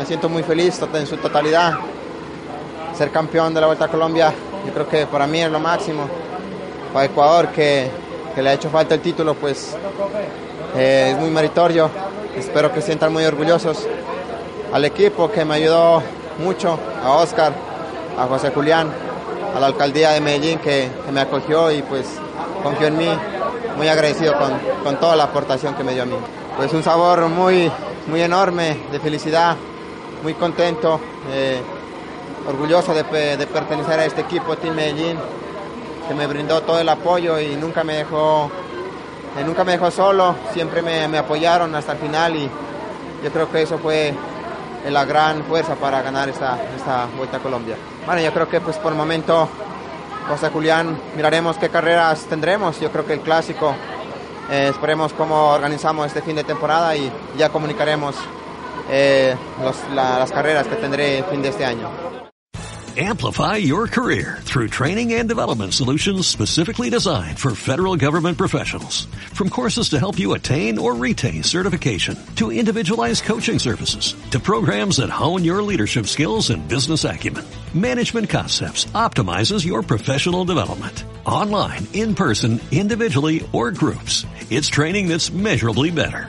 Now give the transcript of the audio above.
Me siento muy feliz en su totalidad. Ser campeón de la Vuelta a Colombia, yo creo que para mí es lo máximo. Para Ecuador, que, le ha hecho falta el título, pues eh, es muy meritorio. Espero que sientan muy orgullosos. Al equipo que me ayudó mucho, a Oscar, a José Julián, a la alcaldía de Medellín que, que me acogió y pues confió en mí. Muy agradecido con, con toda la aportación que me dio a mí. Pues un sabor muy, muy enorme de felicidad, muy contento, eh, orgulloso de, de, pertenecer a este equipo Team Medellín, que me brindó todo el apoyo y nunca me dejó, eh, nunca me dejó solo, siempre me, apoyaron hasta el final y yo creo que eso fue la gran fuerza para ganar esta, esta Vuelta a Colombia. Bueno, yo creo que pues por el momento, José Julián, miraremos qué carreras tendremos, yo creo que el clásico, eh, esperemos cómo organizamos este fin de temporada y ya comunicaremos eh, los, la, las carreras que tendré fin de este año. Amplify your career through training and development solutions specifically designed for federal government professionals. From courses to help you attain or retain certification, to individualized coaching services, to programs that hone your leadership skills and business acumen, Management Concepts optimizes your professional development. Online, in person, individually, or groups. It's training that's measurably better.